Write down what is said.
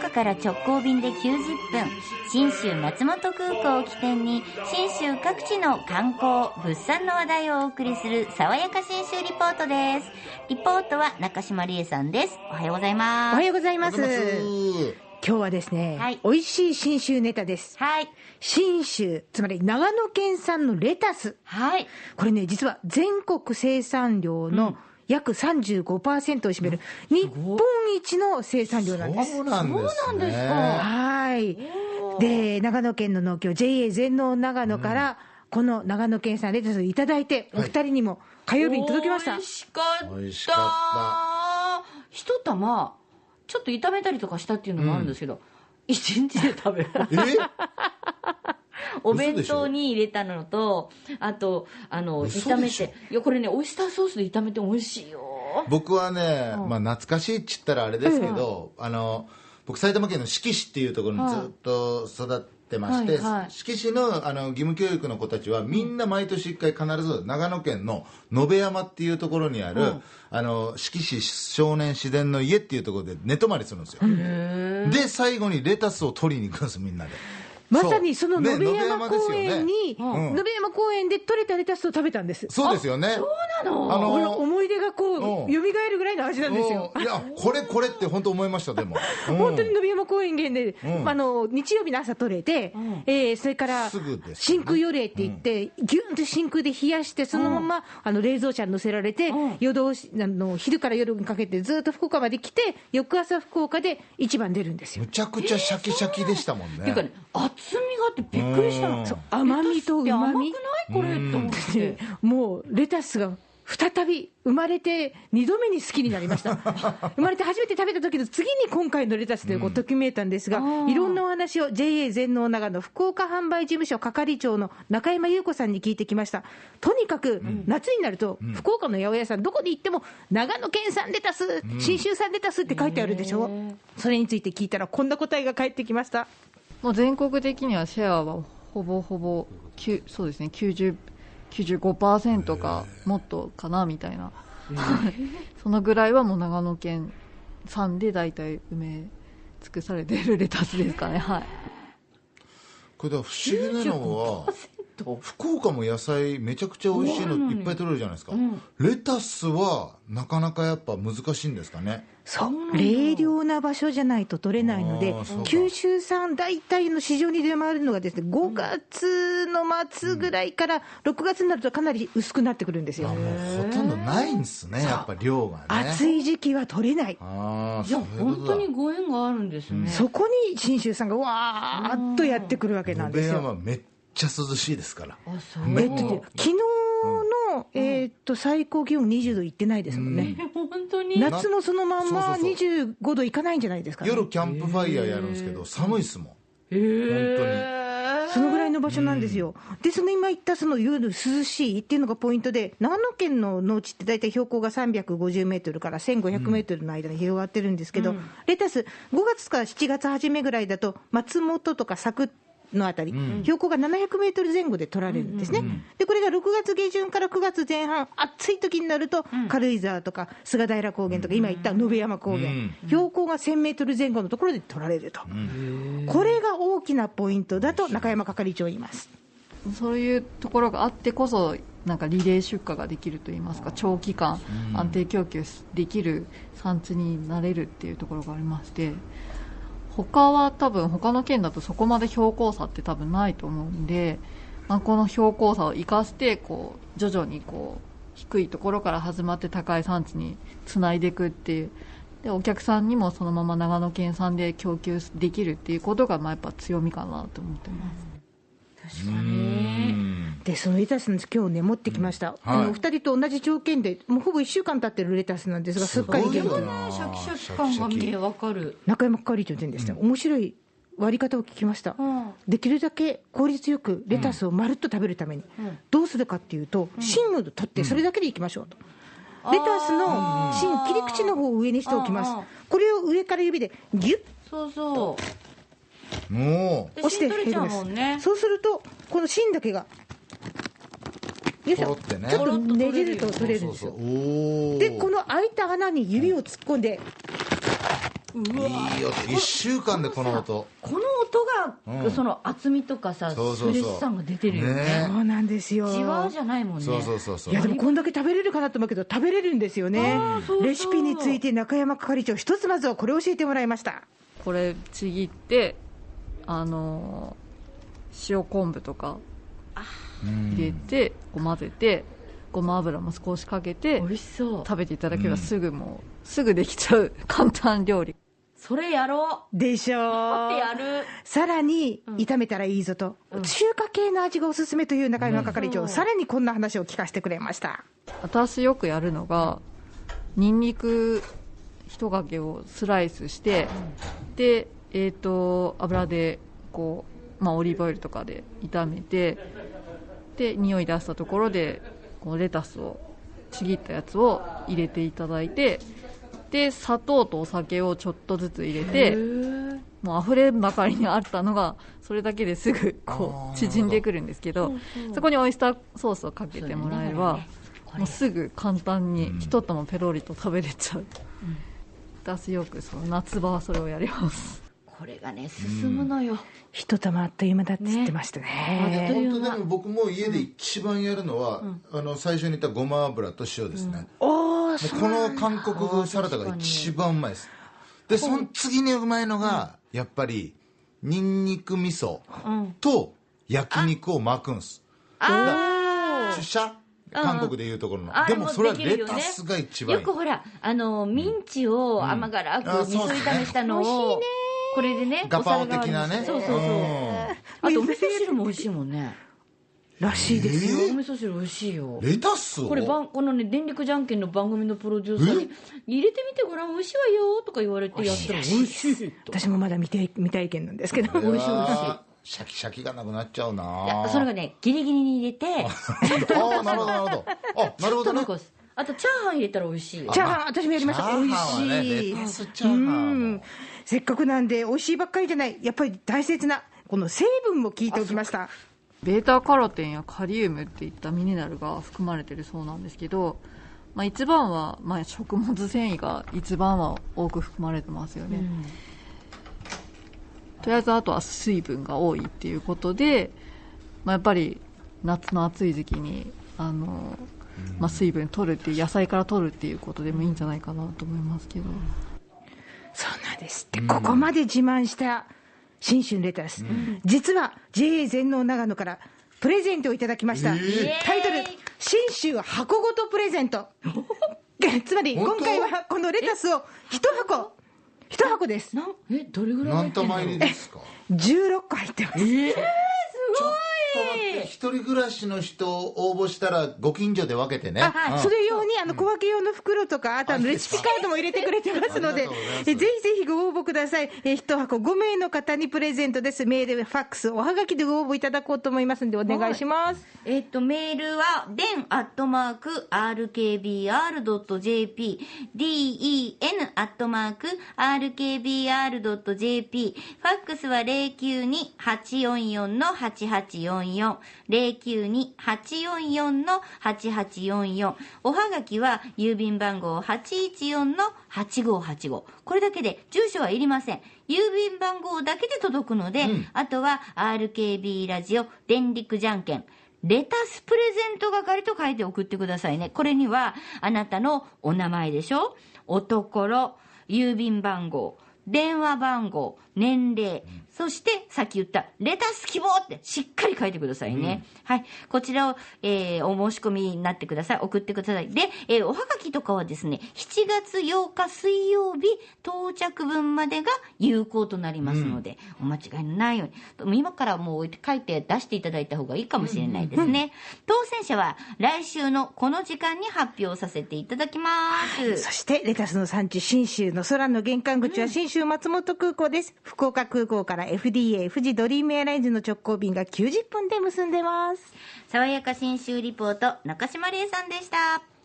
岡から直行便で90分、新州松本空港を起点に、新州各地の観光、物産の話題をお送りする、爽やか新州リポートです。リポートは中島理恵さんです。おはようございます。おはようございます今日はですね、はい美味しい信州ネタです。はい。信州、つまり長野県産のレタス。はい。これね、実は全国生産量の約35%を占める日本一の生産量なんです。そうなんですね。かはい。で、長野県の農協 JA 全農長野から、この長野県産レタスをいただいて、お二人にも火曜日に届きました。美味しかった。一玉、ちょっと炒めたりとかしたっていうのもあるんですけど、一日で食べる。え？お弁当に入れたのと、あと、あの、炒めて。いや、これね、オイスターソースで炒めて美味しいよ。僕はね、まあ懐かしいっちったらあれですけど、あの、僕埼玉県の志木市っていうところにずっと育ってまして、はいはい志木市のあの義務教育の子たちはみんな毎年一回必ず長野県の野辺山っていうところにある、うんあの志木市少年自然の家っていうところで寝泊まりするんですよ。で最後にレタスを取りに行くんですみんなで。まさにそのね野辺山公園に、野辺山公園で採れたレタスを食べたんです。そうですよね。そうなの？あこのの思い出がこう、うん。蘇るぐらいの味なんですよ。うん。いやこれこれって本当思いましたでも、うん。本当に野辺山公園で、うん。あの日曜日の朝取れて、ん。えーそれから真空予冷って言って、ぎゅんと真空で冷やして、そのまま、あの冷蔵車に乗せられて、うん。夜通しあの昼から夜にかけてずっと福岡まで来て、翌朝福岡で一番出るんですよ。む。ちゃくちゃシャキシャキでしたもんね。っていうかね、厚みがあってびっくりしたの。うん。そう甘みと旨甘くみない？これと思って。もうレタスが再び生まれて2度目に好きになりました。生まれて初めて食べた時の次に今回のレタスでこうときめいたんですが、うんいろんなお話を JA 全農長野福岡販売事務所係長の中山優子さんに聞いてきました。とにかく夏になると、福岡の八百屋さんどこに行っても長野県産レタス、信州産レタスって書いてあるでしょ？それについて聞いたらこんな答えが返ってきましたもう全国的にはシェアはほぼほぼそうですね90 95%かもっとかなみたいな、そのぐらいはもう長野県産で大体埋め尽くされているレタスですかね。はい。これだ不思議なのは福岡も野菜めちゃくちゃ美味しいのいっぱい取れるじゃないですか、レタスはなかなかやっぱ難しいんですかね冷涼な場所じゃないと取れないので九州産大体の市場に出回るのがですね5月の末ぐらいから6月になるとかなり薄くなってくるんですよ、あもうほとんどないんですねやっぱ量がね。暑い時期は取れない、ああいや、本当にご縁があるんですね。そこに信州さんがわーっとやってくるわけなんですよ。めっちゃ涼しいですから。あ、そう。えっとね、昨日の、えーっと最高気温20度いってないですもんね、本当に？夏もそのまんまそうそうそう。25度いかないんじゃないですか、ね、夜キャンプファイヤーやるんですけど寒いっすもん。へー。そのぐらいの場所なんですよ。で、その今言ったその夜涼しいっていうのがポイントで、長野県の農地って大体標高が350メートルから1500メートルの間に広がってるんですけど、レタス、5月から7月初めぐらいだと、松本とか佐久のあたり、標高が700メートル前後で取られるんですね。で、これが6月下旬から9月前半、暑い時になると、軽井沢とか菅平高原とか、今言った野辺山高原、うん。標高が1000メートル前後のところで取られると。これが大きなポイントだと中山係長は言います。そういうところがあってこそなんかリレー出荷ができるといいますか長期間安定供給できる産地になれるっていうところがありまして他は多分他の県だとそこまで標高差って多分ないと思うんで、まあ、この標高差を生かしてこう徐々にこう低いところから始まって高い産地につないでいくっていうでお客さんにもそのまま長野県産で供給できるっていうことがまあやっぱ強みかなと思ってます。確かに。で、そのレタスの今日ね、持ってきました。あの、はい二人と同じ条件で、もうほぼ1週間経ってるレタスなんですが、すっかり元気すごいよなシャキシャキ感が見てわかる。中山係長って言うんですね、面白い割り方を聞きました。うんできるだけ効率よくレタスをまるっと食べるために、うんどうするかっていうと、芯を取って、それだけでいきましょうと。レタスの芯、切り口の方を上にしておきます。これを上から指でギュッそうそもう。押してで芯取れちゃうもんね。そうすると、この芯だけが、よいしょ、ね。ちょっとねじると取れるんですよ。うそうそう。おー。で、この開いた穴に指を突っ込んで、いい音。1週間でこの音。この音が、うん。その厚みとかさそうそうそう。フレッシュさが出てるよね。ね。そうなんですよ。じわじゃないもんね。そうそうそうそう。いやでもこんだけ食べれるかなと思うけど食べれるんですよね。そうそうレシピについて中山係長一つまずはこれを教えてもらいました。これちぎってあのー塩昆布とかうん入れてこう混ぜてごま油も少しかけて美味しそう。食べていただければすぐもうすぐできちゃう 簡単料理。それやろでしょ。ううやる。さらに炒めたらいいぞと、中華系の味がおすすめという中山係長、うん。さらにこんな話を聞かせてくれました。私よくやるのがにん。にく一かけをスライスしてでえっ、と油でこう、まあ、オリーブオイルとかで炒めてで匂い出したところでこうレタスをちぎったやつを入れていただいてで砂糖とお酒をちょっとずつ入れてもう溢れんばかりにあったのがそれだけですぐこう 縮んでくるんですけどそこにオイスターソースをかけてもらえれば、これもうすぐ簡単に一玉ペロリと食べれちゃう、私よくその夏場はそれをやりますこれがね進むのよ、一玉あっという間だっつってましたね。ね。本当でも僕も家で一番やるのは、あの最初に言ったごま油と塩ですね、うこの韓国風サラダが一番うまいです。でその次にうまいのが、やっぱりニンニク味噌と焼肉を巻くんです。あ出社？韓国でいうところの。あでもそれはレタスが一番いい。よくほらあのミンチを甘辛くあ味噌炒めしたのをこれでねガパオ的なね。そうそうそう。あとお味噌汁も美味しいもんね。らしいですよ、お味噌汁美味しいよ。レタスを？こればんこのね電力じゃんけんの番組のプロデューサーに「入れてみてごらん美味しいわよ」とか言われてやったら美味しいと私もまだ未体未体験なんですけど。美味しい美味しいシャキシャキがなくなっちゃういなやそれがねギリギリに入れてああなるほどなるほど。あなるほどねあとチャーハン入れたら美味しい。チャーハン私もやりました。美味しい。レタスチャーハンはもうせっかくなんで美味しいばっかりじゃない。やっぱり大切なこの成分も聞いておきました。ベータカロテンやカリウムっていったミネラルが含まれてるそうなんですけど、まあ、一番は、まあ、食物繊維が一番は多く含まれてますよね、とりあえずあとは水分が多いっていうことで、まあ、やっぱり夏の暑い時期にあの、まあ、水分取るっていう野菜から取るっていうことでもいいんじゃないかなと思いますけど、そうなんですって、ここまで自慢した信州レタス、実は JA 全農長野からプレゼントをいただきました、えー。タイトル「信州箱ごとプレゼント」つまり今回はこのレタスを一箱。一箱です。えどれぐらい入何ってんですか？16個入ってます。ちょっと待って一人暮らしの人応募したらご近所で分けてね。あ、うん。それ用にあの小分け用の袋とか、あとあのあレシピカードも入れてくれてますのでぜひぜひご応募ください。え一箱5名の方にプレゼントです。メール、ファックス、おはがきでご応募いただこうと思いますので、お願いします。えっと、メールは、den アットマーク rkbr.jp、den アットマーク rkbr.jp、ファックスは092-844-8844、092-844-8844、おはがきは郵便番号814-8585。これだけで住所はいりません。郵便番号だけで届くので、あとは RKB ラジオ電力じゃんけん。レタスプレゼント係と書いて送ってくださいね。これには、あなたのお名前でしょ？おところ、郵便番号、電話番号、年齢、そしてさっき言ったレタス希望ってしっかり書いてくださいね。はい。こちらを、えーお申し込みになってください。送ってください。で、えーおはがきとかはですね、7月8日水曜日到着分までが有効となりますので、お間違いのないように。今からもう書いて出していただいた方がいいかもしれないですね。当選者は来週のこの時間に発表させていただきます。そして、レタスの産地、信州の空の玄関口は信州松本空港です。福岡空港から FDA、富士ドリームエアラインズの直行便が90分で結んでます。爽やか新州リポート、中島玲さんでした。